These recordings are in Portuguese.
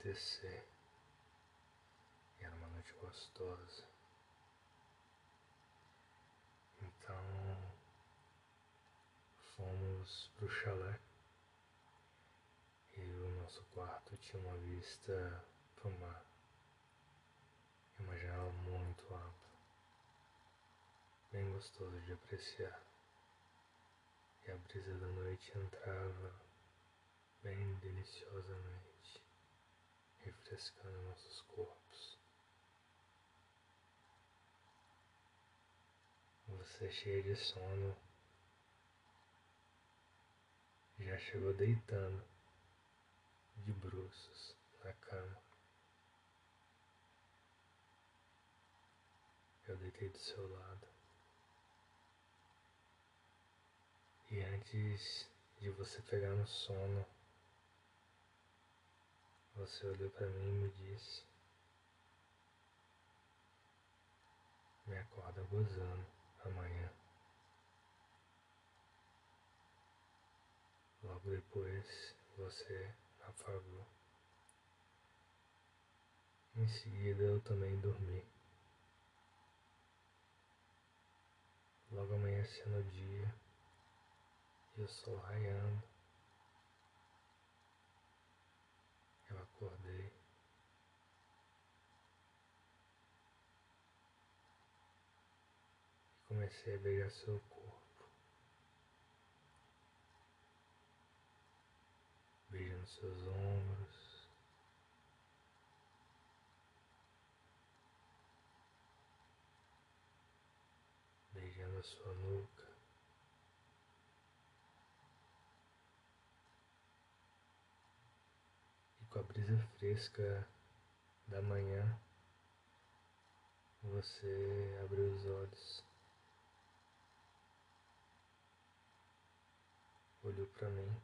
Anoitecer. E era uma noite gostosa. Então fomos pro chalé e o nosso quarto tinha uma vista pro mar e uma janela muito ampla, bem gostoso de apreciar. E a brisa da noite entrava bem deliciosamente, refrescando nossos corpos. Você cheia de sono já chegou deitando de bruços na cama. Eu deitei do seu lado. E antes de você pegar no sono, você olhou para mim e me disse: Me acorda gozando amanhã. Logo depois você apagou. Em seguida eu também dormi. Logo amanhecendo o dia e o sol raiando, eu acordei. e Comecei a beijar seu corpo. beijando seus ombros, beijando a sua nuca. E a brisa fresca da manhã, você abriu os olhos, olhou para mim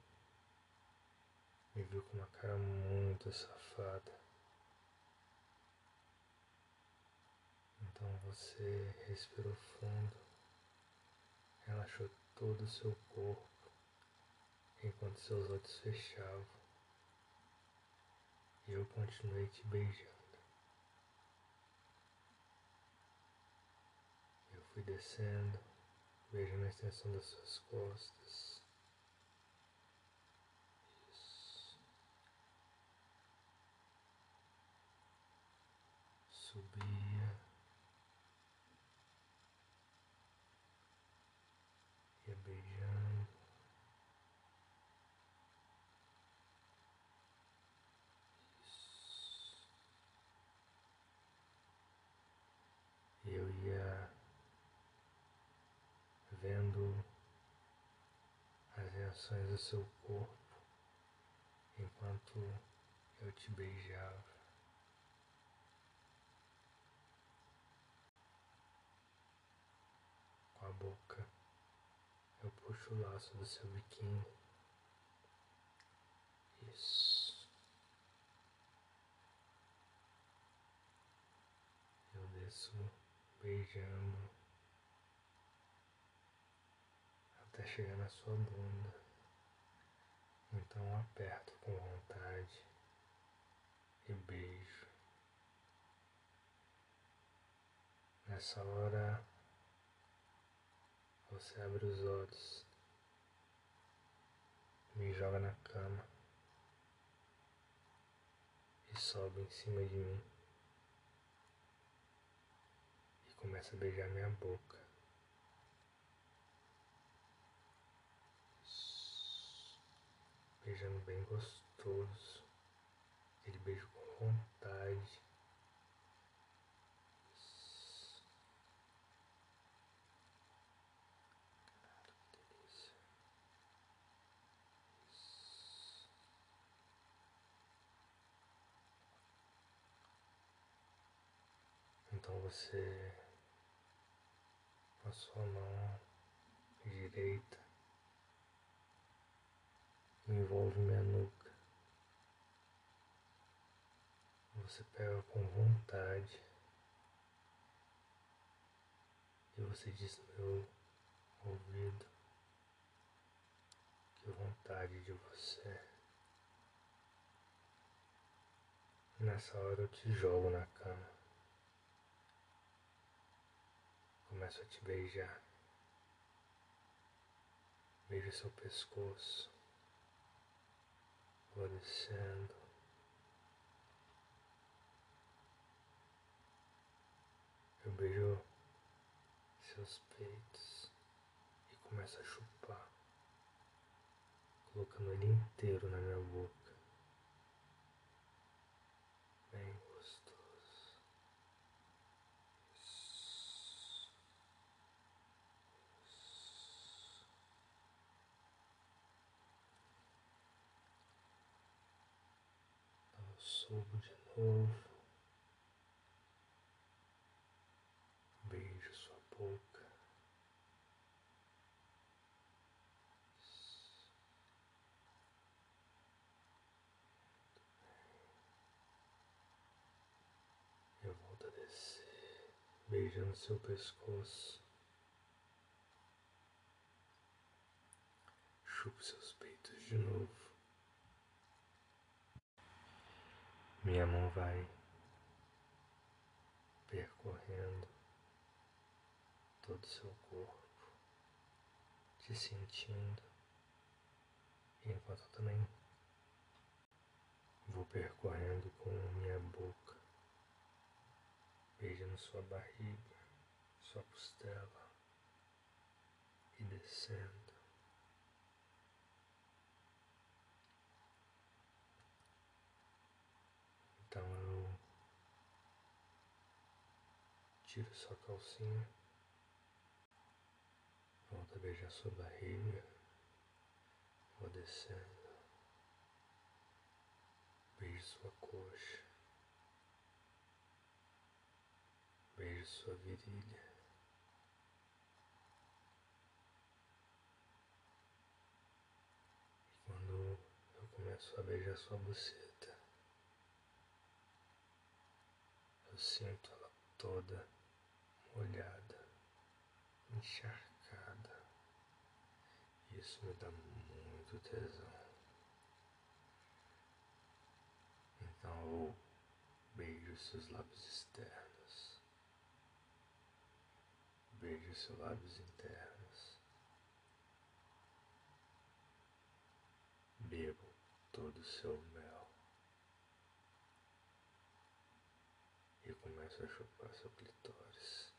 me viu com uma cara muito safada. Então você respirou fundo, relaxou todo o seu corpo enquanto seus olhos fechavam. E eu continuei te beijando. Eu fui descendo, beijando a extensão das suas costas. subia ia beijando. Isso. Eu ia vendo as reações do seu corpo enquanto eu te beijava. a boca. Eu puxo o laço do seu biquíni. Isso. Eu desço beijando até chegar na sua bunda. Então aperto com vontade e beijo. Nessa hora você abre os olhos, me joga na cama e sobe em cima de mim e começa a beijar minha boca. beijando bem gostoso, aquele beijo com vontade. Então você, passou a mão direita, envolve minha nuca. Você pega com vontade e você diz no meu ouvido que vontade de você. Nessa hora eu te jogo na cama. Começo a te beijar. Beijo seu pescoço. Vou descendo. Eu beijo seus peitos e começo a chupar, colocando ele inteiro na minha boca. Subo de novo. Beijo sua boca. Eu volto a descer, beijando seu pescoço. Chupo seus peitos de novo. Minha mão vai percorrendo todo o seu corpo, te sentindo, enquanto eu também vou percorrendo com minha boca, beijando sua barriga, sua costela e descendo. Tiro sua calcinha, volta a beijar sua barriga, vou descendo, beijo sua coxa, beijo sua virilha. E quando eu começo a beijar sua buceta, eu sinto ela toda molhada, encharcada. Isso me dá muito tesão. Então eu beijo seus lábios externos, beijo seus lábios internos, bebo todo o seu mel e começo a chupar seu clitóris.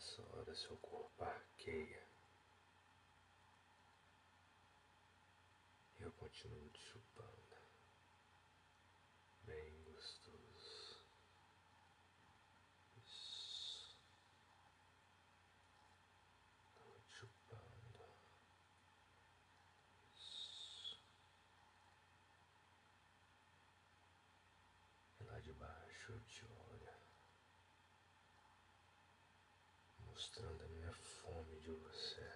Nessa hora seu corpo arqueia. Eu continuo te chupando. Bem gostoso. Isso. Tô te chupando. Isso. E lá de baixo eu te olho. Mostrando a minha fome de você.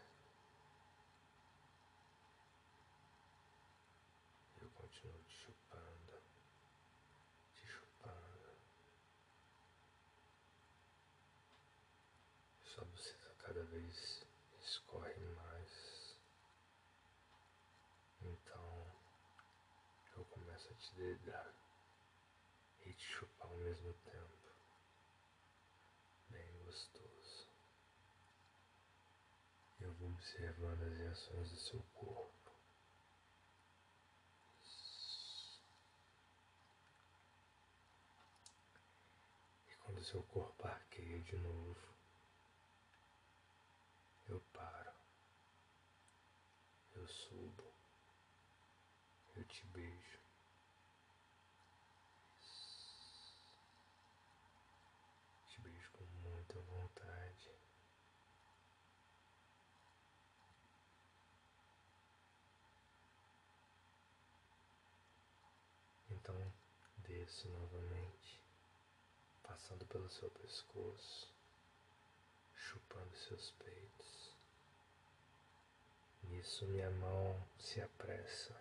Eu continuo te chupando, te chupando. Sua buceta cada vez escorre mais. Então eu começo a te dedar e te chupar ao mesmo tempo. Bem gostoso observando as reações do seu corpo. E quando seu corpo arqueia de novo, eu paro, eu subo, eu te beijo. Te beijo com muita vontade. Então Isso novamente, passando pelo seu pescoço, chupando seus peitos. Nisso minha mão se apressa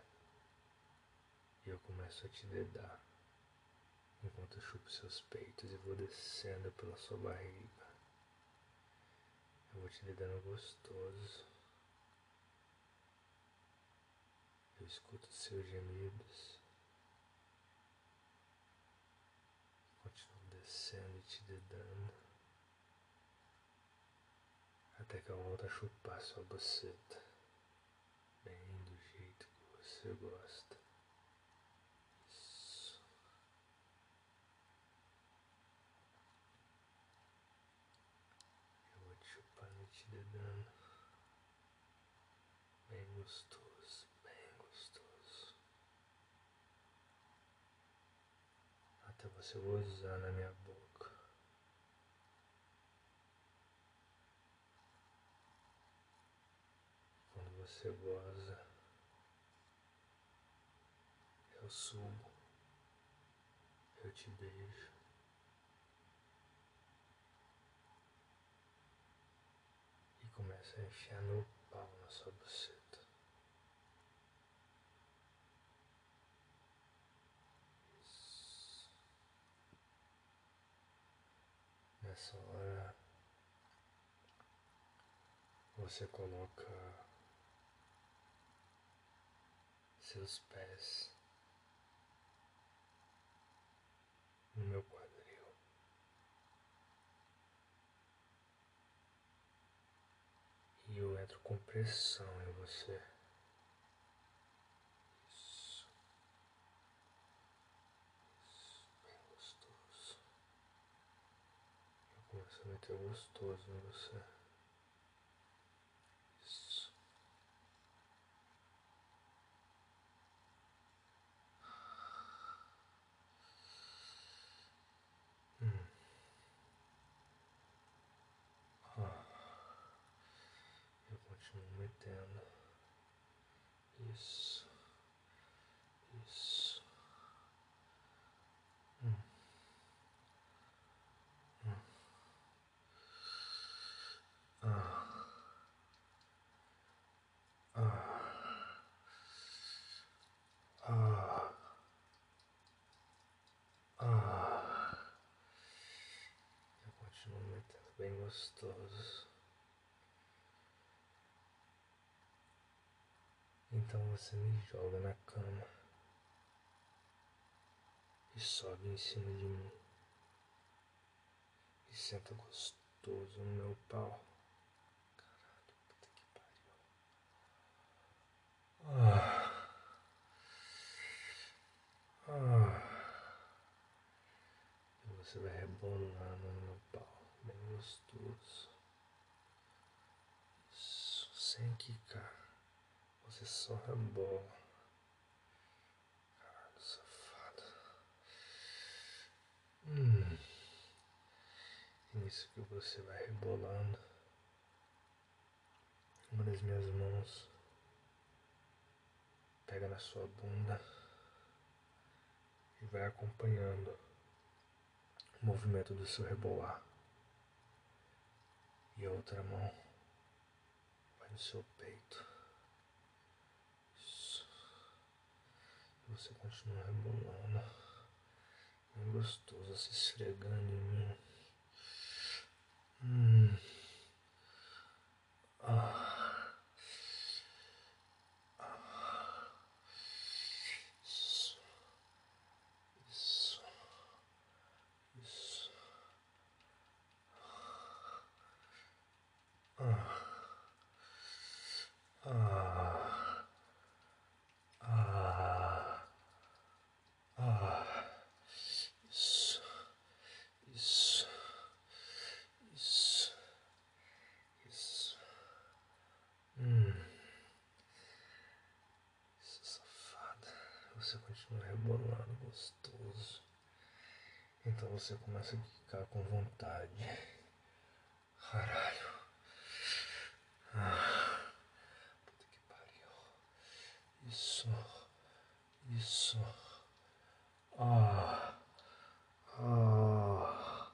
e eu começo a te dedar enquanto eu chupo seus peitos e vou descendo pela sua barriga. Eu vou te dedando gostoso. Eu escuto seus gemidos. E te dedando. Até que eu volto a chupar sua boceta. Bem do jeito que você gosta. Isso. Eu vou te chupando e te dedando. Bem gostoso, bem gostoso. Você gozar na minha boca. Quando você goza, eu subo, eu te beijo. E começo a enfiar meu pau na sua buceta. Isso. Nessa hora você coloca seus pés no meu quadril. E eu entro com pressão em você. Isso. Isso, bem gostoso. Eu começo a meter gostoso você. Isso. Hum. Ah. Eu continuo metendo. Isso. Hum. Hum. Ah. Ah. Ah. Ah. Eu continuo metendo bem gostoso. Então você me joga na cama e sobe em cima de mim e senta gostoso no meu pau. Caralho, puta que pariu. Ah. Ah. E você vai rebolando no meu pau, gostoso. Isso, sem quicar. Você só rebola. Caralho, safado. Hum. E nisso que você vai rebolando, uma das minhas mãos pega na sua bunda e vai acompanhando o movimento do seu rebolar. E a outra mão vai no seu peito. Isso. E você continua rebolando. Bem gostoso se esfregando em mim. Hum. Ah. você começa a ficar com vontade. Caralho. Ah, puta que pariu. Isso. Isso. Ah. Ah.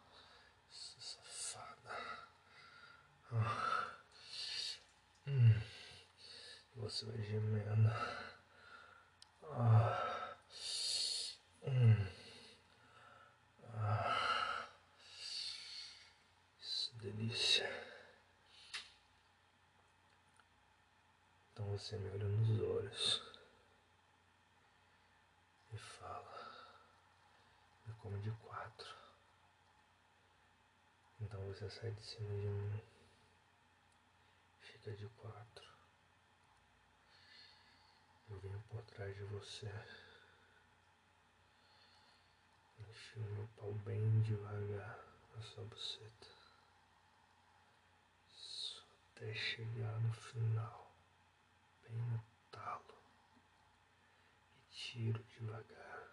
Isso, safada. Ah. Hum. Você vai gemendo. Você me olha nos olhos e fala. Me come de quatro. Então você sai de cima de mim. Fica de quatro. Eu venho por trás de você. Enfio meu pau bem devagar na sua buceta. Isso, até chegar no final, bem no talo. E tiro devagar.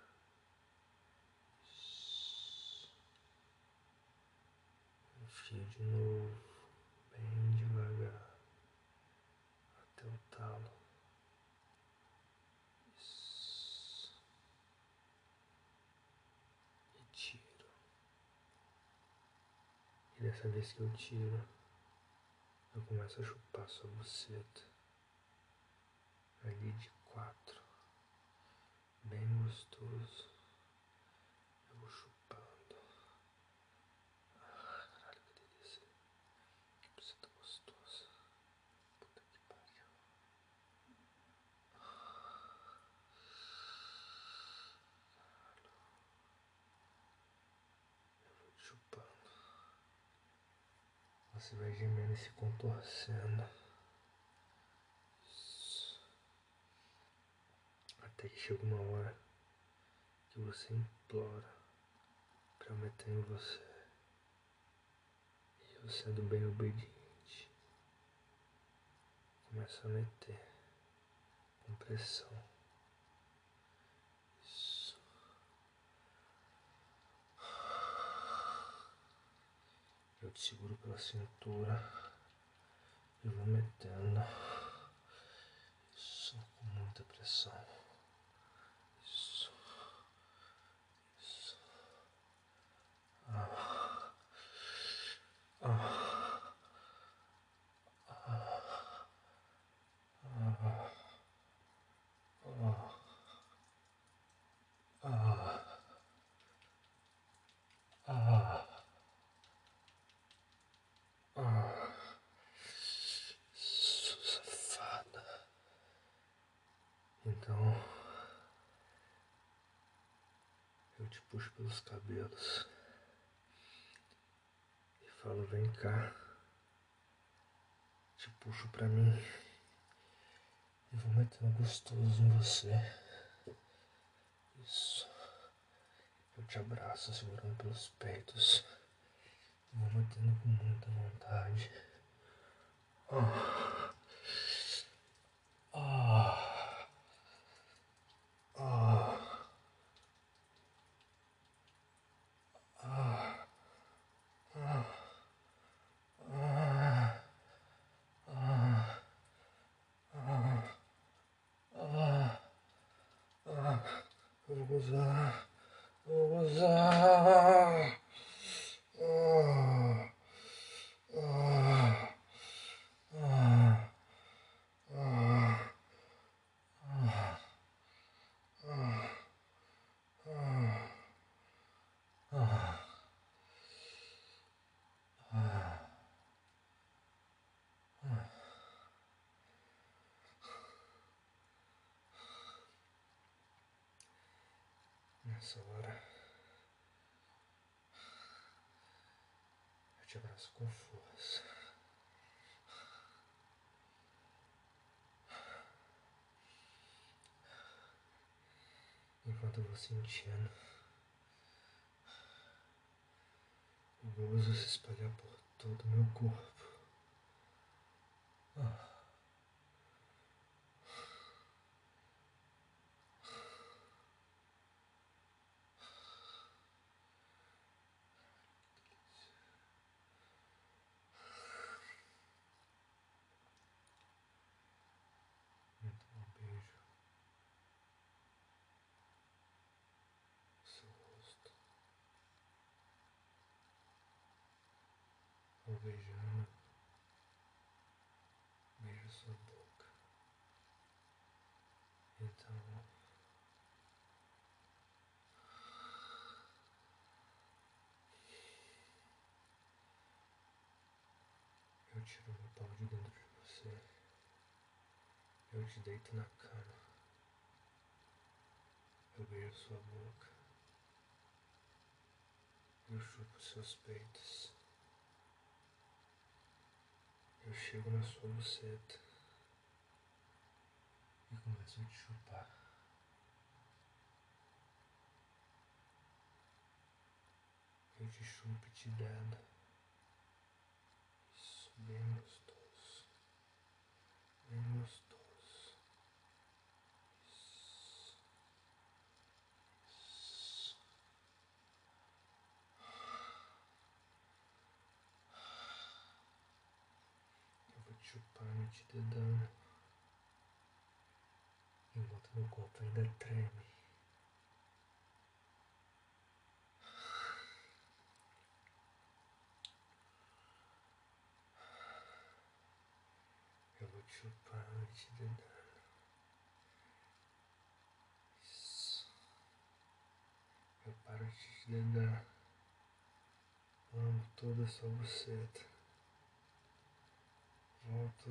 Enfio de novo, bem devagar, até o talo. E dessa vez que eu tiro, eu começo a chupar sua buceta. Ali de quatro. Bem gostoso. Eu vou chupando. Ah, caralho, que delícia. Que buceta gostosa. Puta que pariu. Eu vou te chupando. Você vai gemendo e se contorcendo. Isso. Até que chega uma hora que você implora eu meter em você. E eu sendo bem obediente. Começa a meter com pressão. Isso. Eu te seguro pela cintura e vou metendo. Isso, com muita pressão. Então eu te puxo pelos cabelos falo: vem cá. Te puxo pra mim e vou metendo gostoso em você. Isso. Eu te abraço segurando pelos peitos. Vou metendo com muita vontade. Ah. Abraço com força. Enquanto eu vou sentindo o gozo se espalhar por todo o meu corpo. Ah. Então um beijo no seu rosto. Vou beijando, beijo sua boca. Tiro meu pau de dentro de você. Eu te deito na cama. Eu beijo sua boca. Eu chupo seus peitos. Eu chego na sua buceta e começo a te chupar. Eu te chupo e te dando. Bem gostoso. Bem gostoso. Isso. Isso. Eu vou te chupando e te dedando. Enquanto meu corpo ainda treme. Eu vou te chupando e te dedando. Isso. Eu paro de te dedar. Amo toda sua buceta. Volto.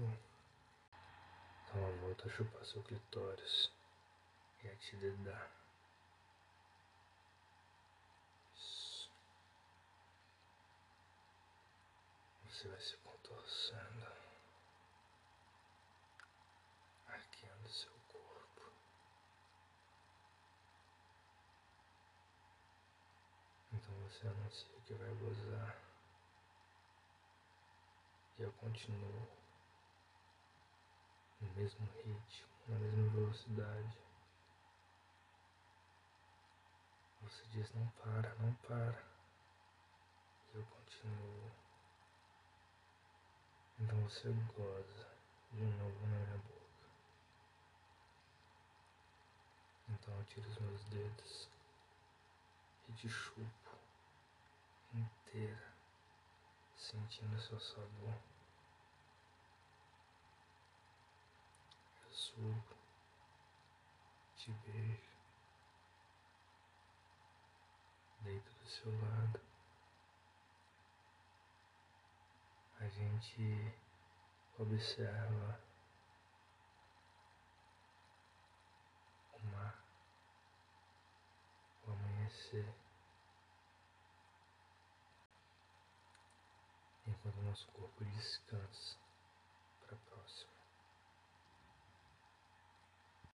Uma volta a chupar seu clitóris e a te dedar. Isso. Você vai se contorcendo. Arqueando seu corpo. Então você anuncia que vai gozar. E eu continuo no mesmo ritmo, na mesma velocidade. Você diz não para, não para. E eu continuo. Então você goza de novo na minha boca. Então eu tiro os meus dedos e te chupo inteira, sentindo seu sabor. Eu subo, te beijo, deito do seu lado. A gente observa o mar, o amanhecer. Enquanto nosso corpo descansa.